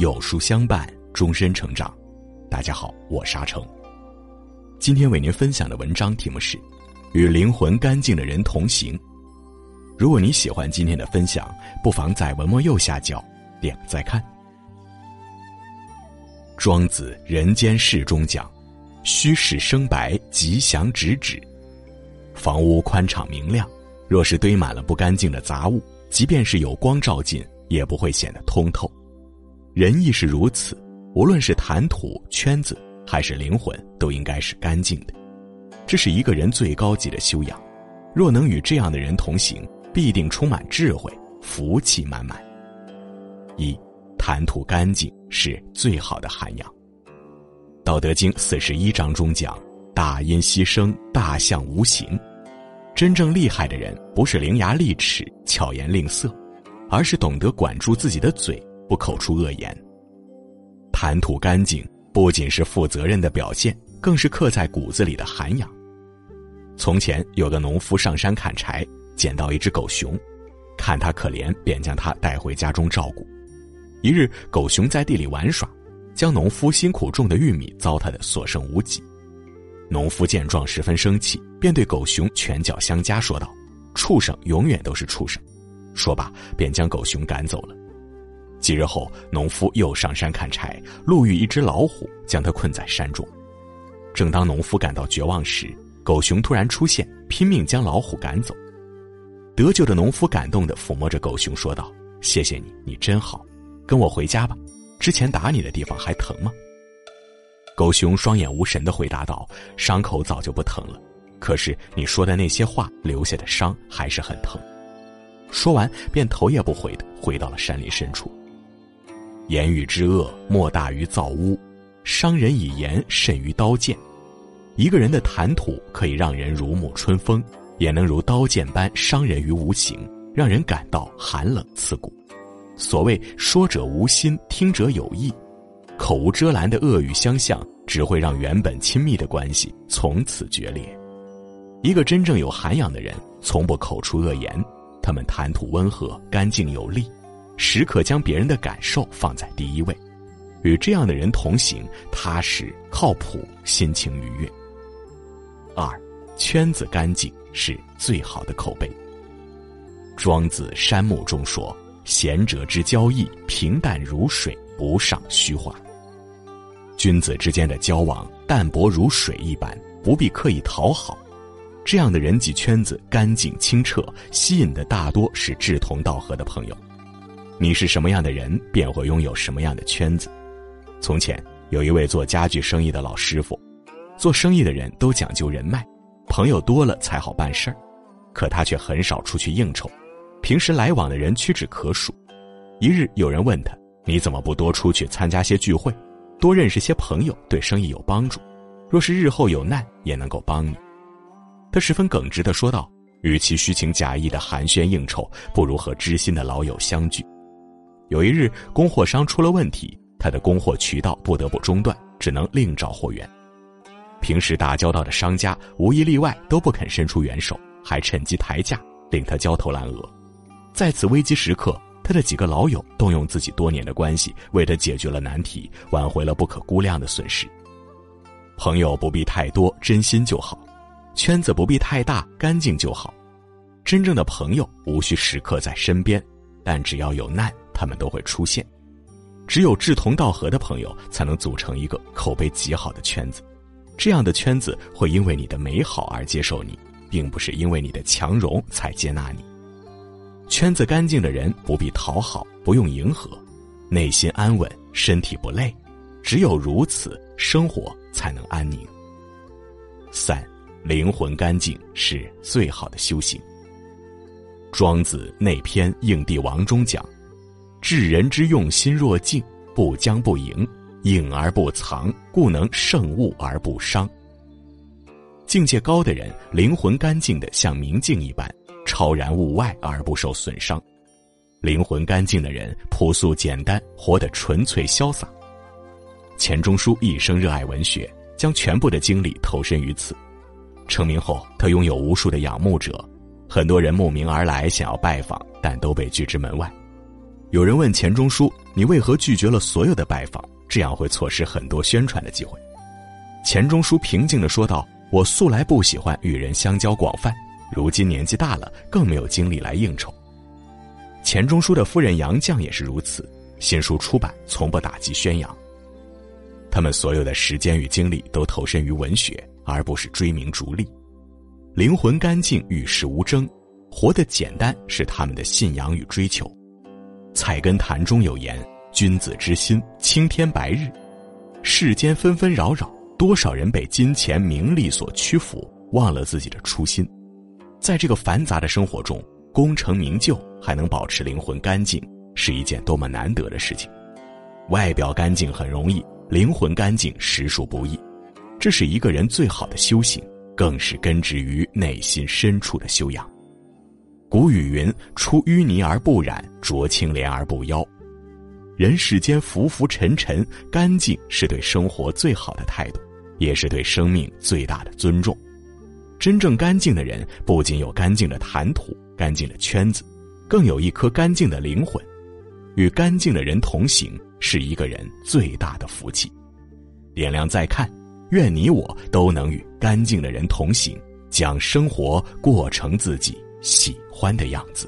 有书相伴，终身成长。大家好，我沙成。今天为您分享的文章题目是《与灵魂干净的人同行》。如果你喜欢今天的分享，不妨在文末右下角点个再看。庄子《人间世》中讲：“虚实生白，吉祥直指。”房屋宽敞明亮，若是堆满了不干净的杂物，即便是有光照进，也不会显得通透。人亦是如此，无论是谈吐、圈子，还是灵魂，都应该是干净的。这是一个人最高级的修养。若能与这样的人同行，必定充满智慧，福气满满。一，谈吐干净是最好的涵养。道德经四十一章中讲：“大音希声，大象无形。”真正厉害的人，不是伶牙俐齿、巧言令色，而是懂得管住自己的嘴，不口出恶言。谈吐干净，不仅是负责任的表现，更是刻在骨子里的涵养。从前有个农夫上山砍柴，捡到一只狗熊，看他可怜，便将它带回家中照顾。一日，狗熊在地里玩耍，将农夫辛苦种的玉米糟蹋的所剩无几。农夫见状十分生气，便对狗熊拳脚相加，说道：“畜生永远都是畜生。”说罢，便将狗熊赶走了。几日后，农夫又上山砍柴，路遇一只老虎，将他困在山中。正当农夫感到绝望时，狗熊突然出现，拼命将老虎赶走。得救的农夫感动地抚摸着狗熊，说道：“谢谢你，你真好，跟我回家吧。之前打你的地方还疼吗？”狗熊双眼无神的回答道：“伤口早就不疼了，可是你说的那些话留下的伤还是很疼。”说完，便头也不回的回到了山林深处。言语之恶，莫大于造污；伤人以言，甚于刀剑。一个人的谈吐可以让人如沐春风，也能如刀剑般伤人于无形，让人感到寒冷刺骨。所谓“说者无心，听者有意”。口无遮拦的恶语相向，只会让原本亲密的关系从此决裂。一个真正有涵养的人，从不口出恶言，他们谈吐温和、干净有力，时刻将别人的感受放在第一位。与这样的人同行，踏实、靠谱，心情愉悦。二，圈子干净是最好的口碑。庄子《山木》中说：“贤者之交易，平淡如水，不上虚化。”君子之间的交往淡薄如水一般，不必刻意讨好。这样的人际圈子干净清澈，吸引的大多是志同道合的朋友。你是什么样的人，便会拥有什么样的圈子。从前有一位做家具生意的老师傅，做生意的人都讲究人脉，朋友多了才好办事儿，可他却很少出去应酬，平时来往的人屈指可数。一日有人问他：“你怎么不多出去参加些聚会？”多认识些朋友对生意有帮助，若是日后有难也能够帮你。他十分耿直的说道：“与其虚情假意的寒暄应酬，不如和知心的老友相聚。”有一日，供货商出了问题，他的供货渠道不得不中断，只能另找货源。平时打交道的商家无一例外都不肯伸出援手，还趁机抬价，令他焦头烂额。在此危机时刻。他的几个老友动用自己多年的关系，为他解决了难题，挽回了不可估量的损失。朋友不必太多，真心就好；圈子不必太大，干净就好。真正的朋友无需时刻在身边，但只要有难，他们都会出现。只有志同道合的朋友，才能组成一个口碑极好的圈子。这样的圈子会因为你的美好而接受你，并不是因为你的强融才接纳你。圈子干净的人不必讨好，不用迎合，内心安稳，身体不累，只有如此，生活才能安宁。三，灵魂干净是最好的修行。庄子内篇《应帝王》中讲：“治人之用心若镜，不将不迎，隐而不藏，故能胜物而不伤。”境界高的人，灵魂干净的像明镜一般。超然物外而不受损伤，灵魂干净的人朴素简单，活得纯粹潇洒。钱钟书一生热爱文学，将全部的精力投身于此。成名后，他拥有无数的仰慕者，很多人慕名而来想要拜访，但都被拒之门外。有人问钱钟书：“你为何拒绝了所有的拜访？这样会错失很多宣传的机会。钱钟书平静地说道：“我素来不喜欢与人相交广泛，如今年纪大了，更没有精力来应酬。”钱钟书的夫人杨绛也是如此，新书出版从不打击宣扬。他们所有的时间与精力都投身于文学，而不是追名逐利。灵魂干净，与世无争，活得简单是他们的信仰与追求。菜根谭中有言。君子之心，青天白日。世间纷纷扰扰，多少人被金钱名利所屈服，忘了自己的初心。在这个繁杂的生活中，功成名就还能保持灵魂干净，是一件多么难得的事情。外表干净很容易，灵魂干净实属不易。这是一个人最好的修行，更是根植于内心深处的修养。古语云：“出淤泥而不染，濯清涟而不妖。”人世间浮浮沉沉，干净是对生活最好的态度，也是对生命最大的尊重。真正干净的人，不仅有干净的谈吐、干净的圈子，更有一颗干净的灵魂。与干净的人同行，是一个人最大的福气。点亮再看，愿你我都能与干净的人同行，将生活过成自己喜欢的样子。